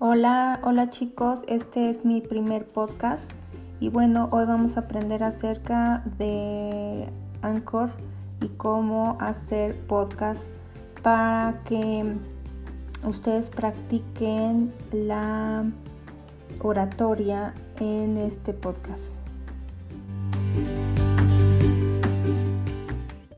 Hola, hola chicos, este es mi primer podcast y bueno, hoy vamos a aprender acerca de Anchor y cómo hacer podcast para que ustedes practiquen la oratoria en este podcast.